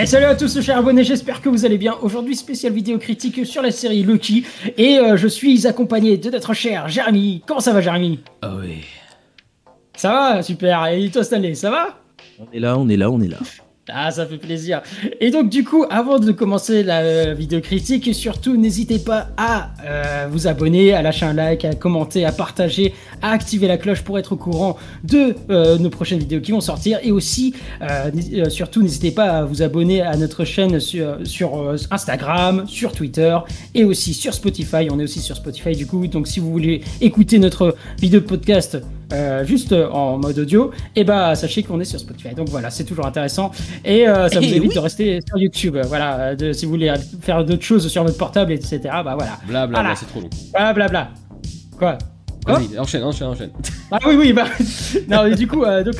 Et salut à tous chers abonnés, j'espère que vous allez bien. Aujourd'hui, spéciale vidéo critique sur la série Loki. Et euh, je suis accompagné de notre cher Jérémy. Comment ça va Jérémy? Ah oui. Ça va Super. Et toi Stanley, ça va? On est là, on est là, on est là. Ah, ça fait plaisir. Et donc, du coup, avant de commencer la euh, vidéo critique, surtout, n'hésitez pas à euh, vous abonner, à lâcher un like, à commenter, à partager, à activer la cloche pour être au courant de euh, nos prochaines vidéos qui vont sortir. Et aussi, surtout, n'hésitez pas à vous abonner à notre chaîne sur, Instagram, sur Twitter et aussi sur Spotify. On est aussi sur Spotify, du coup. Donc, si vous voulez écouter notre vidéo podcast, euh, juste en mode audio, et eh bah sachez qu'on est sur Spotify. Donc voilà, c'est toujours intéressant et euh, ça vous eh évite de rester sur YouTube. Voilà, de, si vous voulez faire d'autres choses sur votre portable, etc. Bah voilà. Bla bla, bla c'est trop long. Bla bla bla. Quoi? Vas-y, enchaîne, enchaîne, enchaîne. Ah oui, oui, bah. non, mais du coup, euh, donc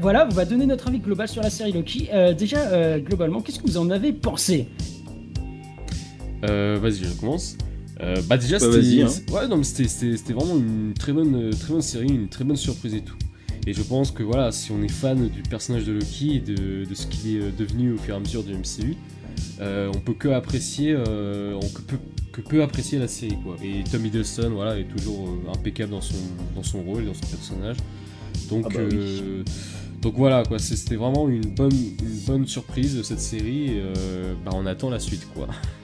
voilà, on va donner notre avis global sur la série Loki. déjà, globalement, qu'est-ce que vous en avez pensé? Vas-y, je commence. Euh, bah déjà bah, c'était hein. ouais non mais c'était vraiment une très bonne très bonne série une très bonne surprise et tout. Et je pense que voilà si on est fan du personnage de Loki et de, ce qu'il est euh, devenu au fur et à mesure du MCU euh, on peut que apprécier on peut que peu apprécier la série quoi. Et Tom Hiddleston voilà est toujours impeccable dans son dans son rôle dans son personnage. Donc ah bah donc voilà quoi. C'était vraiment une bonne une bonne surprise de cette série et, bah on attend la suite quoi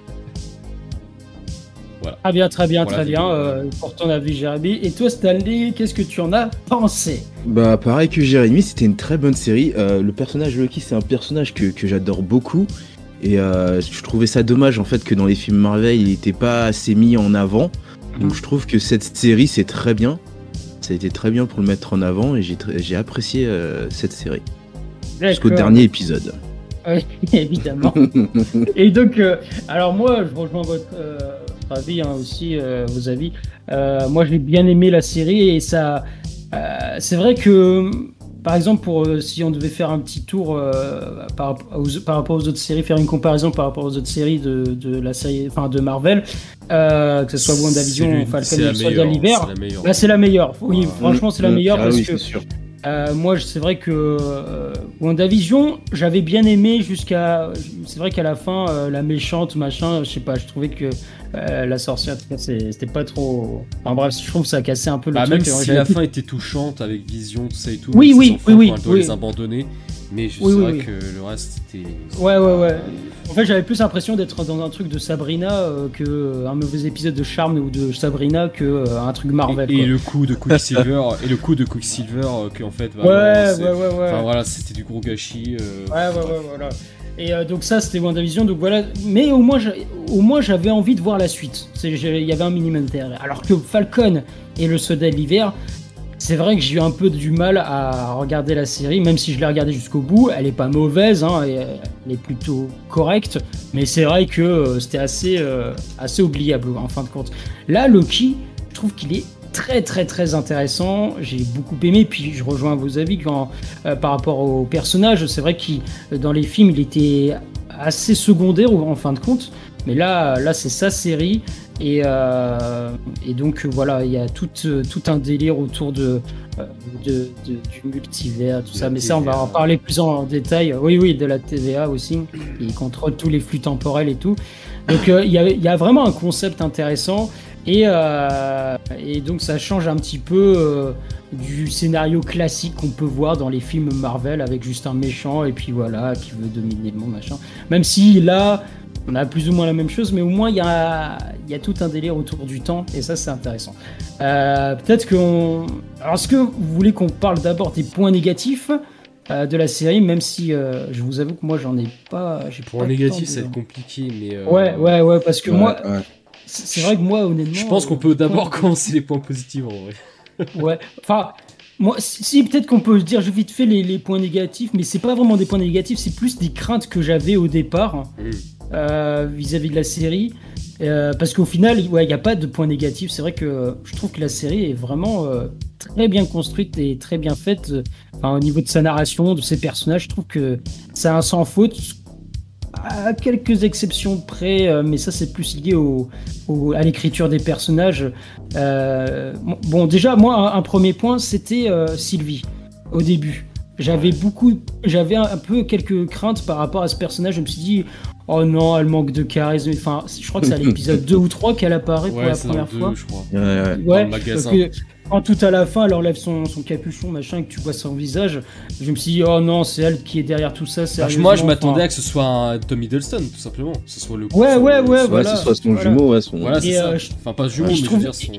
Très bien, très bien, très bien. Euh, pour ton avis, Jérémy. Et toi, Stanley, qu'est-ce que tu en as pensé? Bah, pareil que Jérémy, c'était une très bonne série. Euh, le personnage Loki, c'est un personnage que, j'adore beaucoup. Et euh, je trouvais ça dommage en fait que dans les films Marvel, il n'était pas assez mis en avant. Donc je trouve que cette série, c'est très bien. Ça a été très bien pour le mettre en avant et j'ai apprécié cette série. Jusqu'au dernier épisode. Oui, évidemment. et donc, alors moi, je rejoins votre, avis hein, aussi, euh, vos avis. Euh, moi, j'ai bien aimé la série et ça. Euh, c'est vrai que par exemple, pour, si on devait faire un petit tour par, par, rapport aux autres séries, faire une comparaison par rapport aux autres séries de, de la série, enfin de Marvel, que ce soit WandaVision, Falcon, Soldat l'hiver, là c'est la meilleure. Oui, franchement c'est la meilleure ah parce que euh, moi, c'est vrai que euh, WandaVision, j'avais bien aimé jusqu'à. C'est vrai qu'à la fin, euh, la méchante, machin, je sais pas, je trouvais que euh, la sorcière, c'était pas trop. Enfin bref, je trouve que ça a cassé un peu le bah, truc. Même si la fin était touchante avec Vision, tout ça et tout. Oui, oui, oui, oui. Doit les abandonner. Mais je oui, vrai que le reste, c'était. Ouais, ouais, ouais. En fait, j'avais plus l'impression d'être dans un truc de Sabrina euh, que euh, un mauvais épisode de Charme ou de Sabrina que euh, un truc Marvel. Et, le coup de Quicksilver et le coup de Quicksilver qui en fait. ouais, ouais, ouais, ouais. Enfin voilà, c'était du gros gâchis. Ouais, ouais, ouais, voilà. Et donc ça, c'était WandaVision. Donc voilà. Mais au moins, au moins, j'avais envie de voir la suite. Il y avait un minimum d'intérêt. Alors que Falcon et le Soldat de l'hiver, c'est vrai que j'ai eu un peu du mal à regarder la série, même si je l'ai regardée jusqu'au bout. Elle est pas mauvaise, hein, elle est plutôt correcte, mais c'est vrai que euh, c'était assez, euh, assez oubliable en fin de compte. Là, Loki, je trouve qu'il est très très très intéressant. J'ai beaucoup aimé, puis je rejoins vos avis quand, euh, par rapport au personnage. C'est vrai que dans les films, il était assez secondaire en fin de compte. Mais là, là c'est sa série. Et, euh, et, donc voilà, il y a tout, tout un délire autour de, euh, de, du multivers, tout ça. Mais ça, on va en parler plus en détail. Oui, oui, de la TVA aussi. Il contrôle tous les flux temporels et tout. Donc euh, il y, a, il y, a, vraiment un concept intéressant. Et, et, donc ça change un petit peu du scénario classique qu'on peut voir dans les films Marvel avec juste un méchant et puis voilà qui veut dominer le monde machin. Même si là on a plus ou moins la même chose, mais au moins il y a, y a, tout un délire autour du temps, et ça c'est intéressant. Euh, peut-être qu'on... Alors est-ce que vous voulez qu'on parle d'abord des points négatifs euh, de la série, même si euh, je vous avoue que moi j'en ai pas... Points négatifs, c'est compliqué, mais... Ouais, ouais, ouais, parce que moi... C'est vrai que moi, honnêtement... Je pense qu'on peut d'abord commencer les points positifs, en vrai. ouais, enfin... Moi, si peut-être qu'on peut dire je vite fait les, les points négatifs, mais c'est pas vraiment des points négatifs, c'est plus des craintes que j'avais au départ. Mmh. Euh, vis-à-vis de la série. Euh, parce qu'au final, il n'y a pas de point négatif. C'est vrai que je trouve que la série est vraiment euh, très bien construite et très bien faite. au niveau de sa narration, de ses personnages, je trouve que ça un sans faute. À quelques exceptions près, mais ça c'est plus lié au, à l'écriture des personnages. bon, déjà, moi, un, premier point, c'était Sylvie, au début. j'avais beaucoup, j'avais un, peu quelques craintes par rapport à ce personnage. Je me suis dit, oh non, elle manque de charisme. Enfin, je crois que c'est à l'épisode 2 ou 3 qu'elle apparaît pour la première fois. Je crois. Ouais, ouais. Quand tout à la fin, elle enlève son, son capuchon, machin, et que tu vois son visage, je me suis dit, oh non, c'est elle qui est derrière tout ça. Bah, moi, je m'attendais à que ce soit un Tom Hiddleston, tout simplement. Que ce soit le. Ouais, ouais, ouais, voilà. Que ce soit son jumeau, ouais, son. Voilà, c'est ça. Euh, enfin, pas jumeau, mais je veux dire son.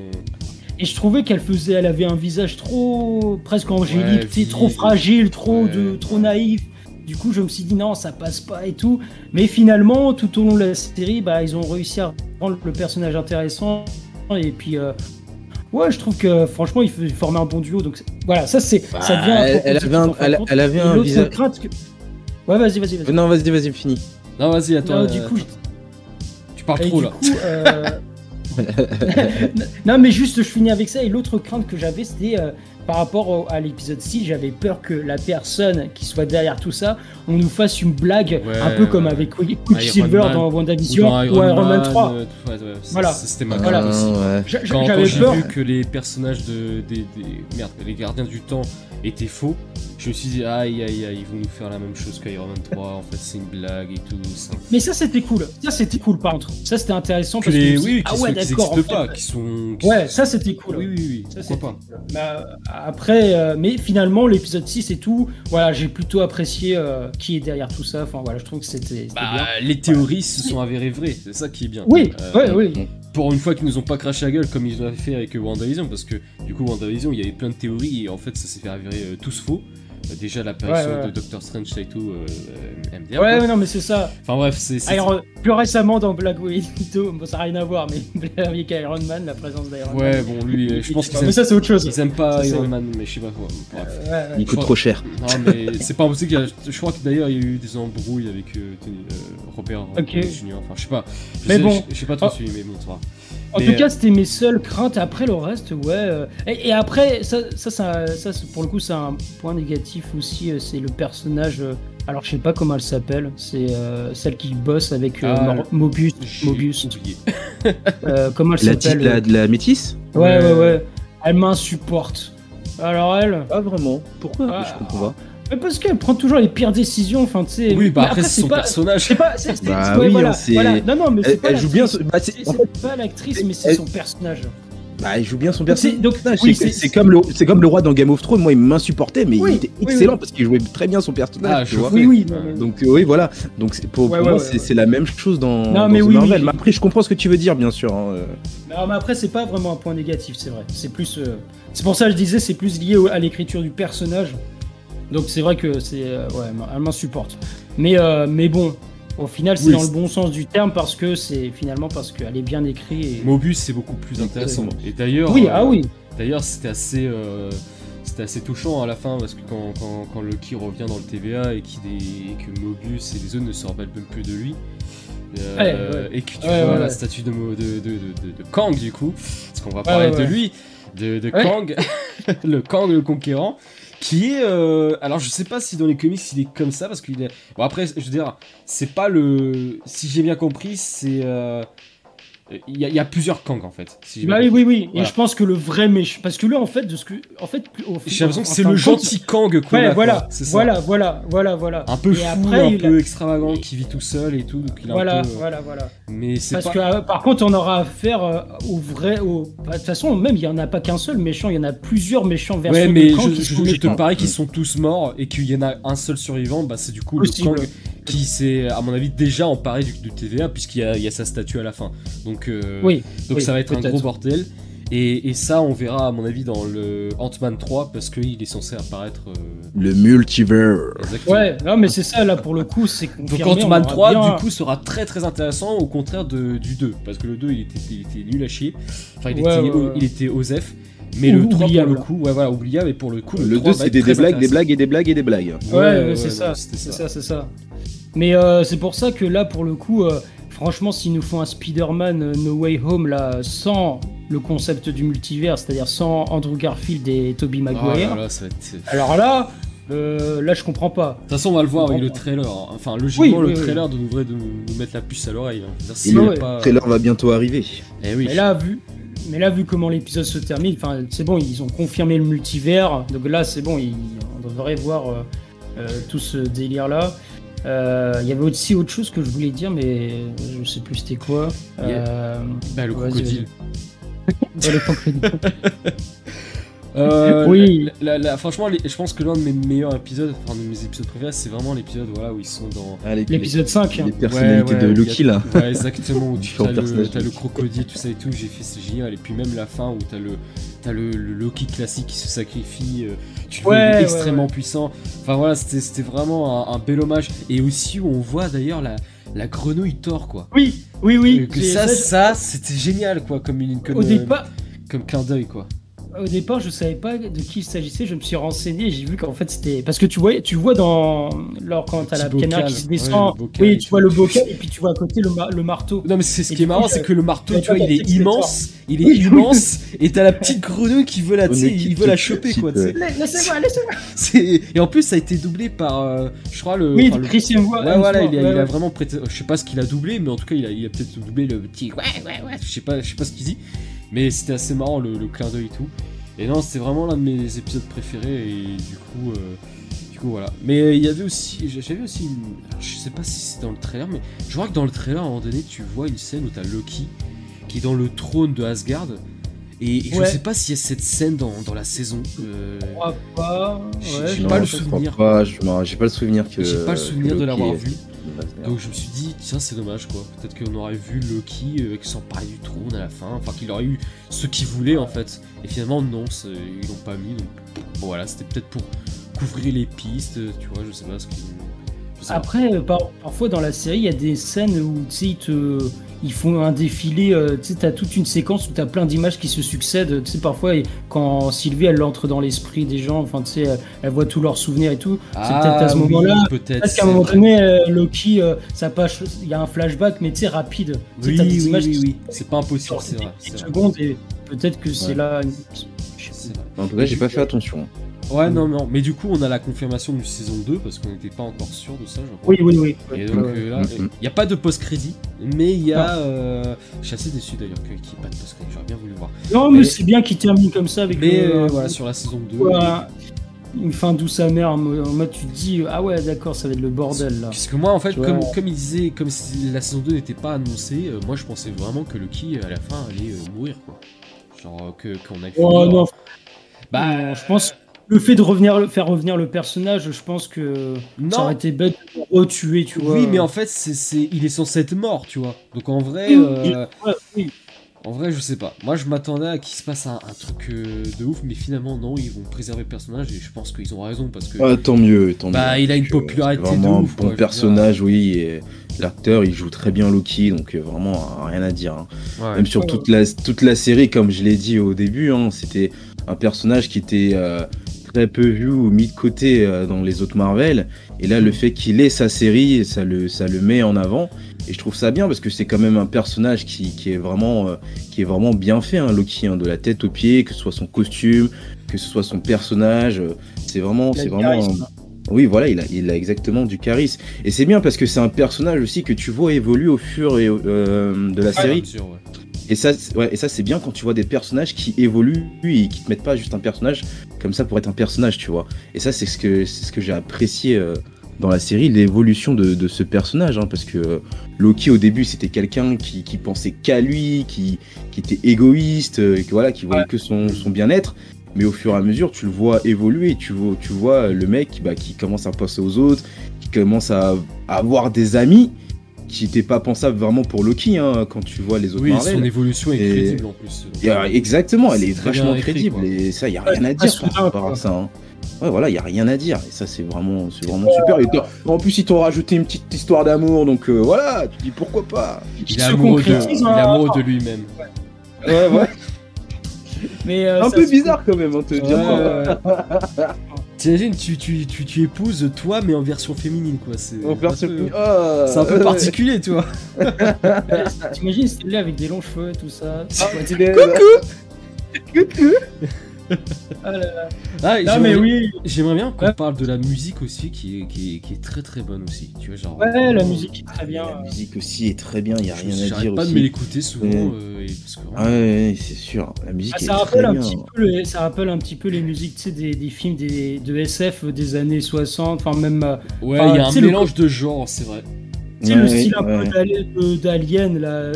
Et je trouvais qu'elle faisait, elle avait un visage trop presque angélique, trop fragile, trop de, trop naïf. Du coup, je me suis dit non, ça passe pas et tout. Mais finalement, tout au long de la série, bah, ils ont réussi à rendre le personnage intéressant. Et puis, euh, ouais, je trouve que franchement, ils formaient un bon duo. Donc voilà, ça c'est, ça bah, devient. Elle, avait un, elle, avait un visage. Ouais, vas-y, vas-y, vas-y. Non, vas-y, vas-y, fini. Non, vas-y, à toi. du coup, tu parles trop là. Euh, non, mais juste, je finis avec ça. Et l'autre crainte que j'avais, c'était euh, par rapport à l'épisode 6, j'avais peur que la personne qui soit derrière tout ça, on nous fasse une blague, un peu comme avec Quicksilver dans WandaVision ou, ou Iron Man 3. Euh, voilà. C'était ma voilà. Ah, quand, quand j'ai vu que les personnages de, des, des, merde, les gardiens du temps étaient faux, je me suis dit, aïe aïe aïe, ils vont nous faire la même chose qu'Iron Man 3, en fait c'est une blague et tout. Ça. Mais ça c'était cool, ça c'était cool par contre. Ça c'était intéressant parce que. Oui, ah ouais, d'accord. pas, qui sont. ouais, ça c'était cool. Oui, oui, oui. Ça, pourquoi pas. Bah, après, euh, mais finalement, l'épisode 6 et tout, voilà, j'ai plutôt apprécié euh, qui est derrière tout ça. Enfin voilà, je trouve que c'était. Bah, les théories se sont avérées vraies, c'est ça qui est bien. Oui, euh, oui, oui. Pour une fois qu'ils nous ont pas craché la gueule comme ils ont fait avec WandaVision, parce que du coup, WandaVision, il y avait plein de théories et en fait, ça s'est fait avérer tous faux. Euh, déjà l'apparition de Doctor Strange et tout euh, euh MDR. Ouais, ouais, non, mais c'est ça. Enfin bref, c'est. Alors, plus récemment dans Black Widow, bon, ça n'a rien à voir, mais avec Iron Man, la présence d'Iron Man. Ouais, bon, lui, je pense qu'ils Mais ça, c'est autre chose. Ils aiment pas Iron Man, mais je sais pas quoi. Bref. Euh, il coûte trop cher. Non, mais c'est pas impossible. A... Je crois que d'ailleurs, il y a eu des embrouilles avec Robert Junior. Enfin, je sais pas. Je mais bon. Je sais pas trop oh. suivi, mais bon, ça va. En tout cas, c'était mes seules craintes. Après le reste, ouais. Euh, et, après, ça, ça, ça, pour le coup, c'est un point négatif aussi. Euh, c'est le personnage. Euh, alors, je sais pas comment elle s'appelle. C'est celle qui bosse avec ah, Mobius. Mobius. comment elle s'appelle La, la métisse? Ouais, ouais, ouais. Elle m'insupporte. Alors elle? Pas vraiment. Pourquoi? Ah, Je comprends pas parce qu'elle prend toujours les pires décisions, enfin tu sais. Oui, bah après, c'est son personnage. C'est pas. C'est, bah oui, voilà, voilà. Non, non, mais c'est pas. Elle joue bien. Bah, c'est, pas l'actrice, mais c'est son personnage. Bah, il joue bien son personnage. Donc, oui, c'est, comme le, c'est comme le roi dans Game of Thrones. Moi, il m'insupportait, mais il était excellent parce qu'il jouait très bien son personnage. Ah, tu vois oui, oui. Donc, oui, voilà. Donc, pour, pour moi, c'est, la même chose dans, non, mais oui, Marvel. Mais après, je comprends ce que tu veux dire, bien sûr. Hein. Non, mais après, c'est pas vraiment un point négatif, c'est vrai. C'est plus. Euh, c'est pour ça que je disais, c'est plus lié à l'écriture du personnage donc c'est vrai que c'est euh, ouais, elle m'insupporte. Mais euh, mais bon, au final, c'est dans le bon sens du terme parce que c'est finalement parce qu'elle est bien écrite. Et... Mobus, c'est beaucoup plus intéressant. Et d'ailleurs, oui, ah oui. Euh, d'ailleurs, c'était assez, c'était assez touchant à la fin parce que quand, quand, quand Lucky revient dans le TVA et, est, que Mobius et les autres ne se rappellent même plus de lui. et que tu vois la statue de, de, de, de, Kang du coup, parce qu'on va parler de lui, de, Kang, le Kang le conquérant, qui est euh, alors je sais pas si dans les comics il est comme ça parce qu'il est bon après je veux dire c'est pas le si j'ai bien compris c'est euh, il y, a plusieurs Kang en fait. bah oui, oui, oui. Et je pense que le vrai méchant. Parce que là, en fait, de ce que. En fait, j'ai l'impression que c'est le gentil Kang quoi. Ouais, voilà, voilà, voilà, voilà, voilà. Un peu fou, un peu extravagant, qui vit tout seul et tout. Donc il voilà, un peu, voilà, voilà. Mais c'est Parce que euh, par contre, on aura affaire euh, au vrai. Au... Bah, de toute façon, même, il y en a pas qu'un seul méchant, il y en a plusieurs méchants versions ouais, mais je, je, te parie qu'ils sont tous morts et qu'il y en a un seul survivant, bah c'est du coup le Kang qui s'est, à mon avis, déjà emparé du, TVA, puisqu'il y, a sa statue à la fin. Donc, euh, oui, donc ça va être un gros bordel. Et, ça, on verra, à mon avis, dans le Ant-Man 3, parce qu'il est censé apparaître. Euh, le multivers. Ouais, non, mais c'est ça, là, pour le coup, c'est Donc Ant-Man 3, du coup, sera très très intéressant, au contraire de, du 2. Parce que le 2, il était, il était nul à chier. Enfin, il, était, il était osef. Mais le 3 pour le coup, ouais voilà, oubliable et pour le coup. Le, 2 c'était des, blagues, des blagues et des blagues et des blagues. Ouais, c'est ça, c'est ça, c'est ça. Mais euh, c'est pour ça que là, pour le coup, euh, franchement, s'ils nous font un Spider-Man euh, No Way Home là, sans le concept du multivers, c'est-à-dire sans Andrew Garfield et Tobey ah, Maguire, alors là, là, je comprends pas. De toute façon, on va le voir avec le trailer. Hein. Enfin, logiquement, le trailer devrait nous mettre la puce à l'oreille. Hein. le trailer va bientôt arriver. Eh oui. Mais là, vu, mais là, vu comment l'épisode se termine, c'est bon, ils ont confirmé le multivers. Donc là, c'est bon, on devrait voir tout ce délire-là. Il y avait aussi autre chose que je voulais dire, mais je sais plus c'était quoi. Bah, le crocodile. le crocodile. Euh, oui. franchement, je pense que l'un de mes meilleurs épisodes, enfin de mes épisodes préférés, c'est vraiment l'épisode voilà, où ils sont dans. Ah, l'épisode 5. Les personnalités de Loki là. Ouais, exactement. où tu as le, le, crocodile, tout ça et tout. J'ai fait, c'est génial. Et puis même la fin où t'as le, as le, le, Loki classique qui se sacrifie. Euh, tu le extrêmement puissant. Enfin voilà, c'était vraiment un, bel hommage. Et aussi où on voit d'ailleurs la, la grenouille Thor quoi. Oui, oui, oui. Que ça, ça, c'était génial quoi, comme une. Comme, Au départ. comme clin d'œil quoi au départ, je savais pas de qui il s'agissait. Je me suis renseigné et j'ai vu qu'en fait c'était parce que tu vois, tu vois dans alors quand t'as la canard qui se descend, oui, tu vois le bocal et puis tu vois à côté le, marteau. Non mais c'est ce qui est marrant, c'est que le marteau, tu vois, il est immense, il est immense et t'as la petite grenouille qui veut la, il veut la choper quoi. Laissez-moi, laissez-moi. Et en plus, ça a été doublé par, euh, je crois le. Oui, Christian Ouais, voilà, il a vraiment prêté. Je sais pas ce qu'il a doublé, mais en tout cas, il a peut-être doublé le petit. Ouais, ouais, ouais. Je sais pas, je sais pas ce qu'il dit. Mais c'était assez marrant le, clin d'œil et tout. Et non, c'était vraiment l'un de mes épisodes préférés et du coup, euh, du coup voilà. Mais euh, il y avait aussi, j'avais aussi, une, je sais pas si c'est dans le trailer, mais je crois que dans le trailer à un moment donné, tu vois une scène où t'as Loki qui est dans le trône de Asgard. Et, je sais pas s'il y a cette scène dans, dans la saison. Euh, je crois pas. Ouais, j'ai pas le souvenir. J'ai pas le souvenir que. J'ai pas le souvenir de l'avoir vu. Donc je me suis dit, tiens, c'est dommage quoi. Peut-être qu'on aurait vu Loki euh, qui s'emparait du trône à la fin, enfin qu'il aurait eu ce qu'il voulait en fait. Et finalement, non, ils l'ont pas mis. Donc bon, voilà, c'était peut-être pour couvrir les pistes, tu vois, je sais pas ce que. Après, euh, parfois dans la série, il y a des scènes où ils, te, ils font un défilé. Euh, tu sais, t'as toute une séquence où t'as plein d'images qui se succèdent. Tu sais, parfois, quand Sylvie, elle entre dans l'esprit des gens, enfin, tu sais, elle, voit tous leurs souvenirs et tout. c'est peut-être à ce ah moment-là. Peut-être qu'à un moment donné, euh, Loki, ça passe. Il y a un flashback, mais tu sais, rapide. Oui, oui, oui, oui. C'est pas impossible, c'est vrai. secondes et peut-être que c'est là. En tout cas, j'ai pas fait attention. Ouais, non, non, mais du coup, on a la confirmation du saison 2 parce qu'on n'était pas encore sûr de ça, je crois. Oui, oui, oui. Et donc euh, là, il n'y a pas de post-crédit, mais il y a. Euh... Je suis assez déçu d'ailleurs qu'il n'y ait pas de post-crédit, j'aurais bien voulu voir. Non, mais, c'est bien qu'il termine comme ça avec. Mais euh, voilà, sur la saison 2. Une fin douce amère, en mode tu te dis, ah ouais, d'accord, ça va être le bordel là. Parce que moi, en fait, comme, comme il disait, comme si la saison 2 n'était pas annoncée, euh, moi je pensais vraiment que Lucky à la fin allait mourir quoi. Genre que qu'on a Oh non. Bah, je pense le fait de revenir, faire revenir le personnage, je pense que ça aurait été bête de retuer, tu vois. Oui, mais en fait, c'est, il est censé être mort, tu vois. Donc en vrai, euh, en vrai, je sais pas. Moi, je m'attendais à qu'il se passe un, truc euh, de ouf, mais finalement, non, ils vont préserver le personnage et je pense qu'ils ont raison parce que. Ah, tant mieux, tant bah, il a une popularité de ouf. Un bon personnage, oui. Et l'acteur, il joue très bien Loki, donc euh, vraiment rien à dire. Hein. Même sur toute la toute la série, comme je l'ai dit au début, hein, c'était un personnage qui était très peu vu ou mis de côté euh, dans les autres Marvel. Et là, le fait qu'il ait sa série, ça le, ça le met en avant. Et je trouve ça bien parce que c'est quand même un personnage qui, qui est, vraiment, euh, qui est vraiment bien fait, hein, Loki, hein, de la tête aux pieds, que ce soit son costume, que ce soit son personnage. Euh, c'est vraiment. C'est vraiment Oui, voilà, il a, il a exactement du charisme. Et c'est bien parce que c'est un personnage aussi que tu vois évoluer au fur et de la série. Et ça, ouais, et ça c'est bien quand tu vois des personnages qui évoluent et qui te mettent pas juste un personnage comme ça pour être un personnage, tu vois. Et ça, c'est ce que, c'est ce que j'ai apprécié euh, dans la série, l'évolution de, ce personnage. Hein, parce que euh, Loki, au début, c'était quelqu'un qui, pensait qu'à lui, qui, qui était égoïste, euh, et que, voilà, qui voyait que son, bien-être. Mais au fur et à mesure, tu le vois évoluer. Tu vois, tu vois le mec bah, qui commence à passer aux autres, qui commence à avoir des amis qui n'était pas pensable vraiment pour Loki hein, quand tu vois les autres oui, son évolution est crédible en plus. exactement, elle est, vachement crédible et ça, il n'y a rien à dire par rapport à ça. Hein. Ouais, voilà, il n'y a rien à dire. Et ça, c'est vraiment, c'est vraiment super. Et en plus, ils t'ont rajouté une petite histoire d'amour, donc euh, voilà, tu dis pourquoi pas. Il est amoureux de, il est de lui-même. Ouais, ouais. Mais euh, un peu bizarre quand même, hein, te dire. T'imagines, tu, tu, tu, tu, épouses toi, mais en version féminine, quoi. C'est oh, C'est un peu particulier, tu vois. T'imagines, c'était là avec des longs cheveux et tout ça. Ah, coucou Coucou ah là là. Ah, mais oui. J'aimerais bien qu'on parle de la musique aussi, qui est, qui est, qui est, très très bonne aussi. Tu vois, genre. Ouais, la musique est très bien. La musique aussi est très bien. Il y a rien à dire pas de de l'écouter souvent. Euh, ouais, c'est sûr. La musique ah, est ça rappelle un Petit peu ça rappelle un petit peu les musiques, des, des films des, de SF des années 60, enfin même. Euh, ouais, il y a un mélange de genres, c'est vrai. Tu sais, le style un peu d'Alien, là.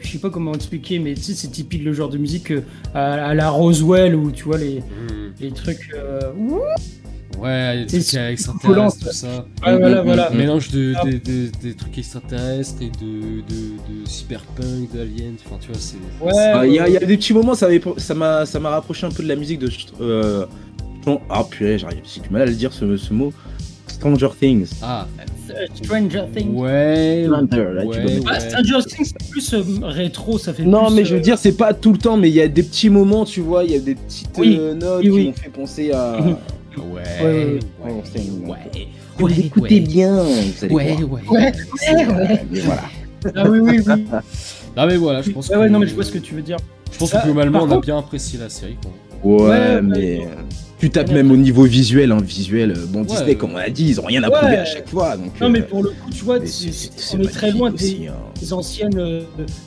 Je sais pas comment expliquer, mais tu sais, c'est typique le genre de musique euh, à, la Roswell où tu vois les, hmm. les trucs. Euh... Ouais, des trucs extraterrestres, tout ça. Ouais, voilà, voilà. Mélange de, ah. des trucs extraterrestres et de, de, de cyberpunk, d'aliens, enfin tu vois, c'est. Ouais, il y, a, y, a des petits moments, ça m'a rapproché un peu de la musique de. Euh, ah purée, j'ai du mal à le dire ce, ce mot. Stranger Things. Ah. Stranger Things. Ouais. Ah, Stranger Things, c'est plus euh, rétro, ça fait. Non, mais je veux euh, dire, c'est pas tout le temps, mais il y a des petits moments, tu vois, il y a des petites euh, notes qui m'ont fait penser à. Ouais. Ouais. ouais. Vous écoutez bien. Vous allez ouais, voir. ouais, ouais, ouais. Voilà. Ah oui, oui, oui. Ah mais voilà, je pense. que... ouais, non, mais je vois ce que tu veux dire. Je pense que globalement, on a bien apprécié la série. Quoi. Ouais, mais tu tapes même au niveau visuel, hein, visuel. Euh, bon, Disney, comme on a dit, ils ont rien à prouver à chaque fois. Donc, non, mais euh, pour le coup, tu vois, on est très loin des, hein. anciennes, euh,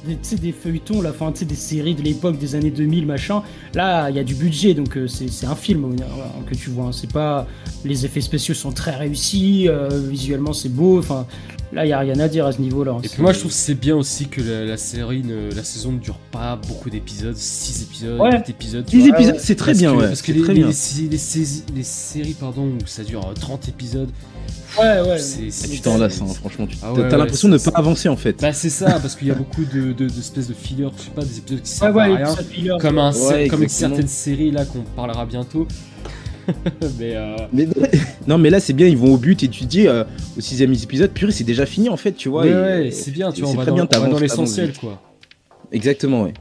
des, des feuilletons, la fin, des séries de l'époque des années 2000, machin. Là, il y a du budget, donc c'est un film que tu vois. Hein. C'est pas, les effets spéciaux sont très réussis, visuellement c'est beau. Enfin, Là, il n'y a rien à dire à ce niveau-là. Et puis moi, je trouve que c'est bien aussi que la, série, la saison ne dure pas beaucoup d'épisodes, 6 épisodes, 8 épisodes. 6 épisodes, c'est très bien, ouais. Parce que les, les, les, séries, pardon, où ça dure 30 épisodes. Ouais, ouais. tu t'en lasses, hein, franchement. Tu ah as l'impression de ne pas avancer en fait. Bah, c'est ça, parce qu'il y a beaucoup de, de, espèces de fillers, je sais pas, des épisodes qui servent à rien. Comme, un, comme certaines séries là qu'on parlera bientôt. Euh, mais, non, mais là c'est bien, ils vont au but et tu te dis euh, au sixième épisode, purée, c'est déjà fini en fait, tu vois. Ouais, c'est bien, tu vois, on va, dans, dans l'essentiel quoi. Exactement, ouais.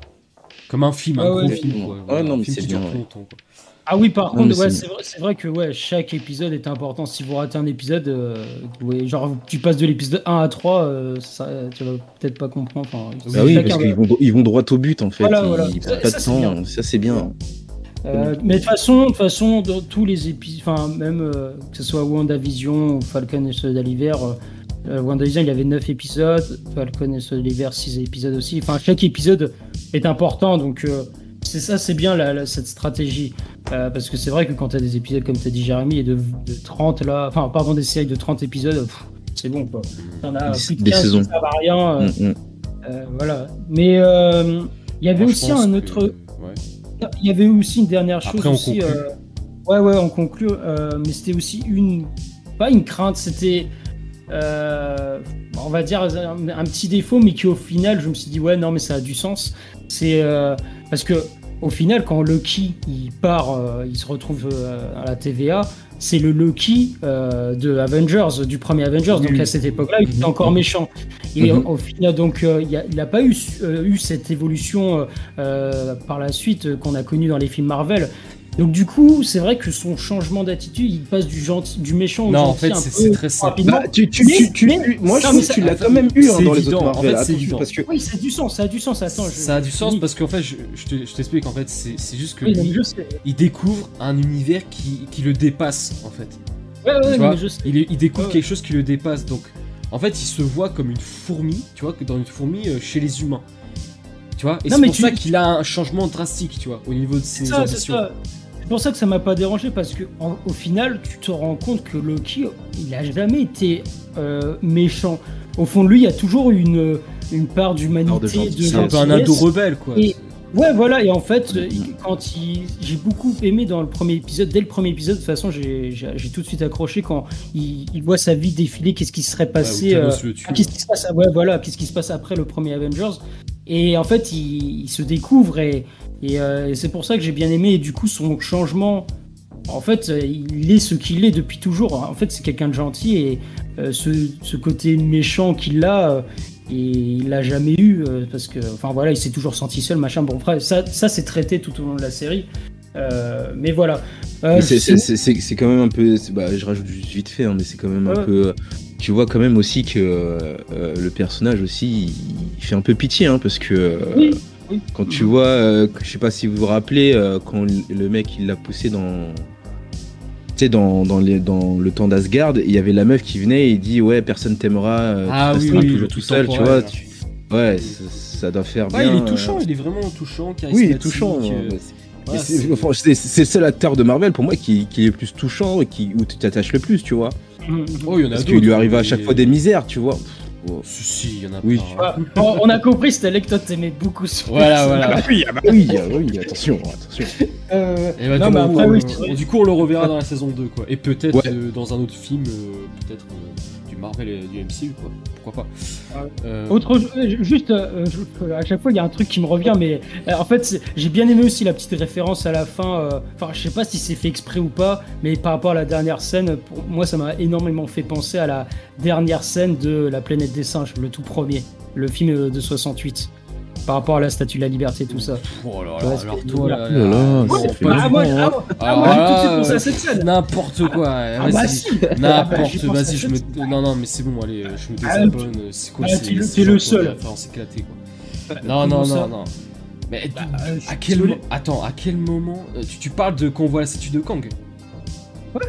Comme un film, un gros film quoi. non, mais c'est bien. Ah oui, par contre, ouais, c'est vrai, vrai, que ouais, chaque épisode est important. Si vous ratez un épisode, euh, genre tu passes de l'épisode 1 à 3, ça, tu vas peut-être pas comprendre. Enfin, bah oui, parce qu'ils vont, ils vont droit au but en fait. Voilà, voilà. Ils, ça, pas de temps, ça c'est bien. Euh, mais de toute façon, de façon, dans tous les épisodes, enfin même euh, que ce soit WandaVision ou Falcon et Soldat d'hiver, euh, WandaVision il y avait 9 épisodes, Falcon et Soldat d'hiver 6 épisodes aussi. Enfin chaque épisode est important, donc c'est ça, c'est bien la, cette stratégie. parce que c'est vrai que quand tu as des épisodes comme tu as dit Jérémy, et de, 30 là, enfin pardon des séries de 30 épisodes, c'est bon quoi. T'en as plus de 15 saisons. ça va rien. Mm, mm. voilà. Mais il y avait aussi un autre. Il y avait aussi une dernière chose aussi. Euh, ouais, ouais, on conclut. Euh, mais c'était aussi une. Pas une crainte, c'était. Euh, on va dire un, petit défaut, mais qui au final, je me suis dit, ouais, non, mais ça a du sens. C'est parce que au final, quand Lucky il part, il se retrouve à la TVA, c'est le Loki euh, de Avengers, du premier Avengers. Donc à cette époque-là, il était encore méchant. Et mhm. au final, donc, euh, il n'a pas eu, euh, eu cette évolution par la suite qu'on a connue dans les films Marvel. Donc du coup, c'est vrai que son changement d'attitude, il passe du gentil, du méchant au non, gentil en fait, c'est très simple. Bah, tu, tu, tu, moi, je trouve que tu l'as quand même eu hein, dans les autres Marvel. En fait, évident. Parce que... Oui, ça a du sens, ça a du sens. Attends, ça a du sens parce qu'en fait, je, je t'explique. En fait, c'est juste que il découvre un univers qui, qui le dépasse, en fait. Ouais, ouais, mais je sais. Il, il découvre quelque chose qui le dépasse. Donc, en fait, il se voit comme une fourmi, tu vois, dans une fourmi euh, chez les humains. Tu vois, et c'est pour ça qu'il a un changement drastique, tu vois, au niveau de ses ambitions. C'est pour ça que ça m'a pas dérangé parce que au final, tu te rends compte que Loki, il a jamais été euh, méchant. Au fond de lui, il y a toujours une, une part d'humanité. C'est un peu un ado rebelle, quoi. Et, ouais, voilà. Et en fait, quand il, j'ai beaucoup aimé dans le premier épisode. Dès le premier épisode, de toute façon, j'ai, tout de suite accroché quand il, voit sa vie défiler. Qu'est-ce qui serait passé euh, Qu'est-ce qui se passe Ouais, voilà. Qu'est-ce qui se passe après le premier Avengers Et en fait, il, il se découvre et euh, et, c'est pour ça que j'ai bien aimé. Et du coup, son changement, en fait, euh, il est ce qu'il est depuis toujours. En fait, c'est quelqu'un de gentil et euh, ce, côté méchant qu'il a, et il l'a jamais eu parce que, enfin voilà, il s'est toujours senti seul, machin. Bon, après, ça, ça c'est traité tout au long de la série. mais voilà. c'est quand même un peu. Bah, je rajoute vite fait, hein, mais c'est quand même un peu. Tu vois quand même aussi que le personnage aussi, il fait un peu pitié, hein, parce que. Quand tu vois, euh, je sais pas si vous vous rappelez, euh, quand le mec il l'a poussé dans. Tu sais, dans, dans, dans le temps d'Asgard, il y avait la meuf qui venait et il dit Ouais, personne t'aimera, euh, ah, oui, oui, toujours tout seul, tu vois. Ouais, ça, doit faire ouais, bien. il est touchant, il est vraiment touchant, Oui, il est touchant. c'est le seul acteur de Marvel pour moi qui, qui est le plus touchant et qui, où tu t'attaches le plus, tu vois. Oh, il y en a Parce qu'il lui arrive à chaque fois des misères, tu vois. Oh. Si, si, il y en a oui. pas. on a compris, c'était que toi t'aimais beaucoup ce Voilà, voilà. Ah bah oui, ah bah oui, ah bah oui, attention, attention. Euh, bah, non, mais après, oui, du coup, on le reverra dans la saison 2, quoi. Et peut-être euh, dans un autre film, euh, peut-être euh, Marvel et du MCU, quoi pourquoi pas. Euh, Autre, juste, euh, à chaque fois, il y a un truc qui me revient, mais euh, en fait, j'ai bien aimé aussi la petite référence à la fin. Enfin, je sais pas si c'est fait exprès ou pas, mais par rapport à la dernière scène, pour moi, ça m'a énormément fait penser à la dernière scène de La planète des singes, le tout premier, le film de 68 par rapport à la statue de la liberté, tout ça. Oh là là, alors toi là, ah, moi, ah, ah, moi j'ai tout de suite pensé à cette scène. N'importe quoi. Ah, bah si. N'importe, vas-y, je me. Non, non, mais c'est bon, allez, je me désabonne. C'est quoi C'est le seul. On s'éclater quoi. Non, non, non, non. Mais bah, euh, à quel Attends, à quel moment euh, tu, parles de qu'on voit la statue de Kang Ouais.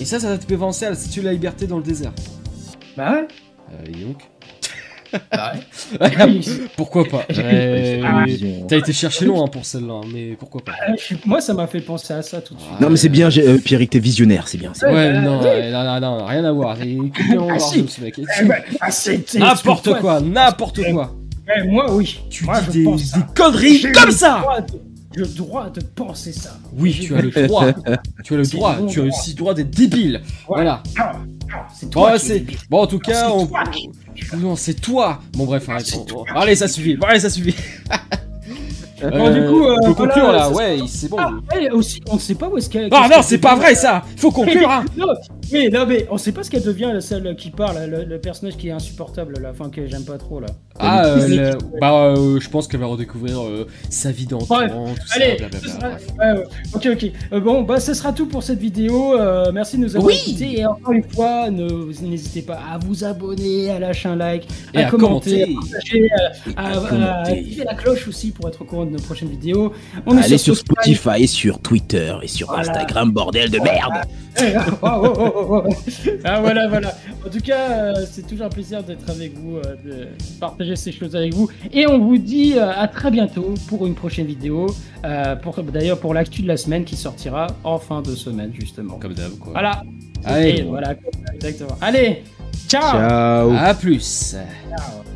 Et ça, ça te fait penser à la statue de la liberté dans le désert. Bah ouais. Euh, donc. Bah pourquoi pas? T'as été chercher loin pour celle-là, mais pourquoi pas? Moi, ça m'a fait penser à ça tout de suite. Non, mais c'est bien, euh, Pierre, t'es visionnaire, c'est bien. Ouais, non, non, non, rien à voir. Ah. Eh ah, n'importe quoi, n'importe quoi. moi, oui. Tu dis des, conneries comme ça le droit de penser ça. Oui, tu as le droit. tu as le droit. Tu as aussi le droit d'être débile. Voilà. C'est toi. Bon, en tout cas, on... Non, c'est toi Bon, bref, arrête. Allez, ça suffit. Allez, ça suffit. Euh, du coup, euh, faut conclure là, ouais, c'est bon. Ah, aussi, on sait pas où est-ce qu'elle. Ah non, c'est pas vrai ça Faut conclure hein non, mais, non, mais on sait pas ce qu'elle devient, celle qui parle, le, personnage qui est insupportable, la fin que j'aime pas trop là. Ah, euh, bah, euh, je pense qu'elle va redécouvrir sa vie d'enfant, tout Allez, ça, Ok, ok. bon, bah, ce sera tout pour cette vidéo. merci de nous avoir écoutés. Et encore une fois, n'hésitez pas à vous abonner, à lâcher un like, à, commenter, à partager, à, activer la cloche aussi pour être au courant de nos prochaines vidéos. On Allez est sur, Spotify, sur Twitter et sur Instagram, bordel de merde. Ah voilà, voilà. En tout cas, euh, c'est toujours un plaisir d'être avec vous, euh, de partager ces choses avec vous. Et on vous dit euh, à très bientôt pour une prochaine vidéo. pour, D'ailleurs, pour l'actu de la semaine qui sortira en fin de semaine, justement. Comme d'hab, quoi. Voilà. Allez, voilà, exactement. Allez, ciao. Ciao. À plus. Ciao.